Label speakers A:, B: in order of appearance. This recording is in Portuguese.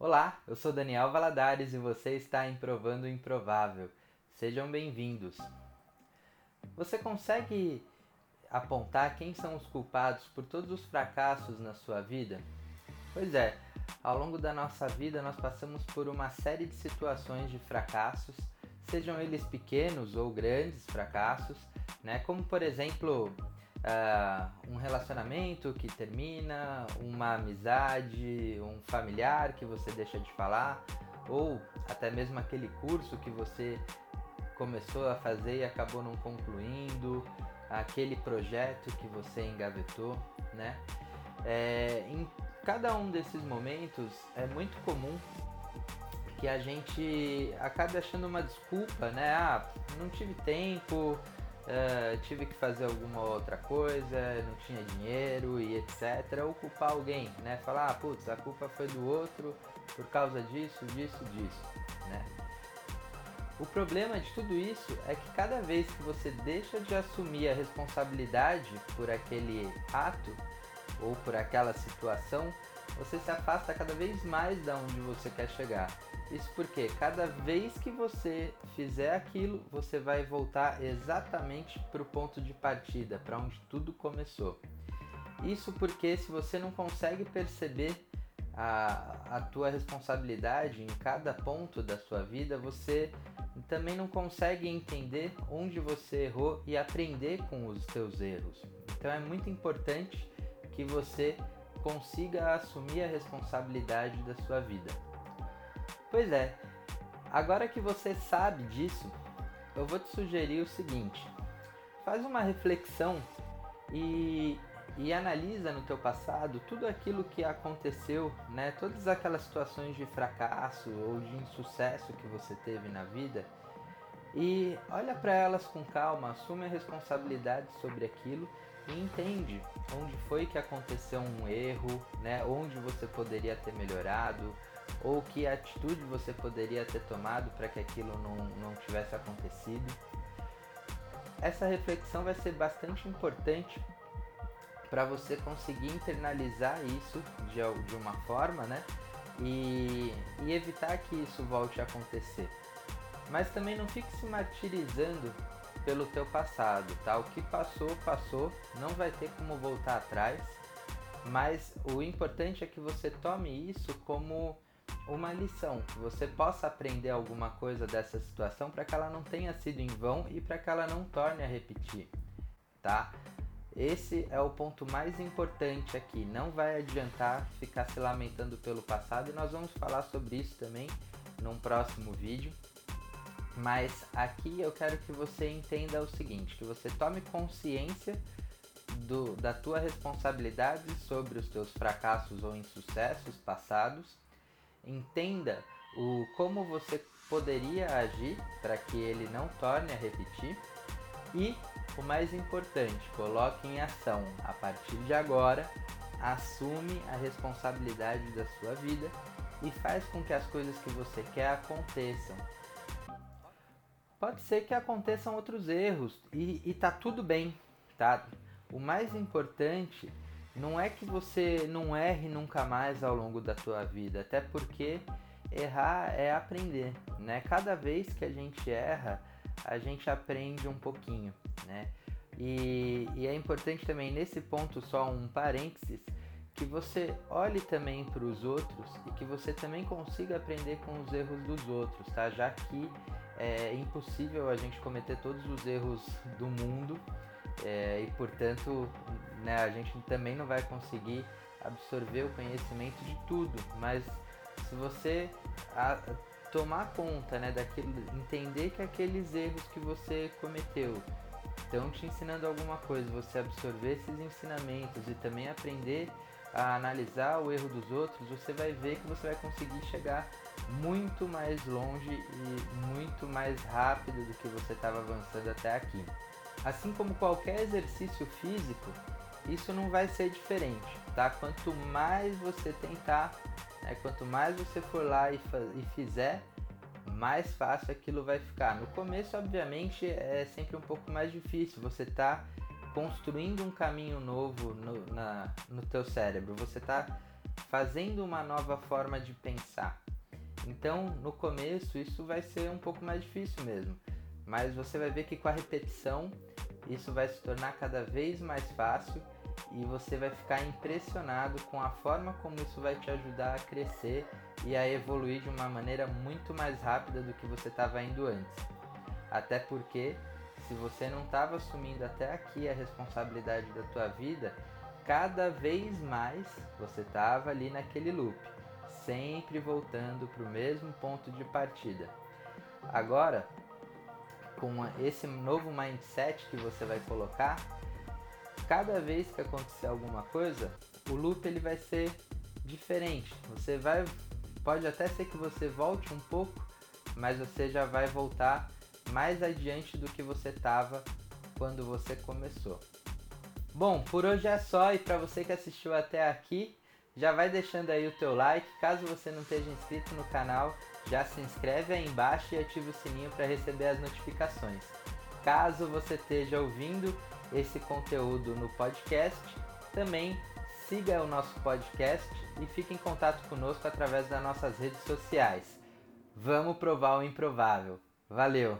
A: Olá, eu sou Daniel Valadares e você está em Provando o Improvável. Sejam bem-vindos. Você consegue apontar quem são os culpados por todos os fracassos na sua vida? Pois é, ao longo da nossa vida nós passamos por uma série de situações de fracassos, sejam eles pequenos ou grandes fracassos, né? Como por exemplo uh, um relacionamento que termina, uma amizade, um familiar que você deixa de falar, ou até mesmo aquele curso que você começou a fazer e acabou não concluindo, aquele projeto que você engavetou, né? É, em cada um desses momentos é muito comum que a gente acabe achando uma desculpa, né? Ah, não tive tempo, uh, tive que fazer alguma outra coisa, não tinha dinheiro e etc. Ou culpar alguém, né? Falar, ah, putz, a culpa foi do outro por causa disso, disso, disso, né? O problema de tudo isso é que cada vez que você deixa de assumir a responsabilidade por aquele ato ou por aquela situação, você se afasta cada vez mais da onde você quer chegar. Isso porque cada vez que você fizer aquilo, você vai voltar exatamente para o ponto de partida, para onde tudo começou. Isso porque se você não consegue perceber a, a tua responsabilidade em cada ponto da sua vida, você também não consegue entender onde você errou e aprender com os seus erros. Então é muito importante que você consiga assumir a responsabilidade da sua vida. Pois é, agora que você sabe disso, eu vou te sugerir o seguinte: faz uma reflexão e, e analisa no teu passado tudo aquilo que aconteceu, né? Todas aquelas situações de fracasso ou de insucesso que você teve na vida e olha para elas com calma, assume a responsabilidade sobre aquilo e entende onde foi que aconteceu um erro, né? Onde você poderia ter melhorado, ou que atitude você poderia ter tomado para que aquilo não, não tivesse acontecido. Essa reflexão vai ser bastante importante para você conseguir internalizar isso de, de uma forma, né? E, e evitar que isso volte a acontecer. Mas também não fique se martirizando pelo teu passado, tá? O que passou, passou, não vai ter como voltar atrás. Mas o importante é que você tome isso como uma lição, que você possa aprender alguma coisa dessa situação para que ela não tenha sido em vão e para que ela não torne a repetir, tá? Esse é o ponto mais importante aqui. Não vai adiantar ficar se lamentando pelo passado e nós vamos falar sobre isso também num próximo vídeo. Mas aqui eu quero que você entenda o seguinte, que você tome consciência do, da tua responsabilidade sobre os teus fracassos ou insucessos passados. Entenda o como você poderia agir para que ele não torne a repetir. E o mais importante, coloque em ação. A partir de agora, assume a responsabilidade da sua vida e faz com que as coisas que você quer aconteçam. Pode ser que aconteçam outros erros e, e tá tudo bem, tá? O mais importante não é que você não erre nunca mais ao longo da tua vida, até porque errar é aprender, né? Cada vez que a gente erra, a gente aprende um pouquinho, né? E, e é importante também nesse ponto só um parênteses que você olhe também para os outros e que você também consiga aprender com os erros dos outros, tá? Já que é impossível a gente cometer todos os erros do mundo é, e portanto né, a gente também não vai conseguir absorver o conhecimento de tudo, mas se você a, tomar conta né, daquilo, entender que aqueles erros que você cometeu estão te ensinando alguma coisa, você absorver esses ensinamentos e também aprender a analisar o erro dos outros, você vai ver que você vai conseguir chegar muito mais longe e muito mais rápido do que você estava avançando até aqui. Assim como qualquer exercício físico, isso não vai ser diferente, tá? Quanto mais você tentar, né, quanto mais você for lá e, e fizer, mais fácil aquilo vai ficar. No começo, obviamente, é sempre um pouco mais difícil. Você tá construindo um caminho novo no, na, no teu cérebro. Você tá fazendo uma nova forma de pensar. Então, no começo, isso vai ser um pouco mais difícil mesmo, mas você vai ver que com a repetição isso vai se tornar cada vez mais fácil e você vai ficar impressionado com a forma como isso vai te ajudar a crescer e a evoluir de uma maneira muito mais rápida do que você estava indo antes. Até porque se você não estava assumindo até aqui a responsabilidade da tua vida, cada vez mais você estava ali naquele loop, sempre voltando para o mesmo ponto de partida. Agora, com esse novo mindset que você vai colocar, cada vez que acontecer alguma coisa, o loop ele vai ser diferente. Você vai pode até ser que você volte um pouco, mas você já vai voltar mais adiante do que você estava quando você começou. Bom, por hoje é só e para você que assistiu até aqui, já vai deixando aí o teu like. Caso você não esteja inscrito no canal, já se inscreve aí embaixo e ativa o sininho para receber as notificações. Caso você esteja ouvindo esse conteúdo no podcast, também siga o nosso podcast e fique em contato conosco através das nossas redes sociais. Vamos provar o improvável. Valeu!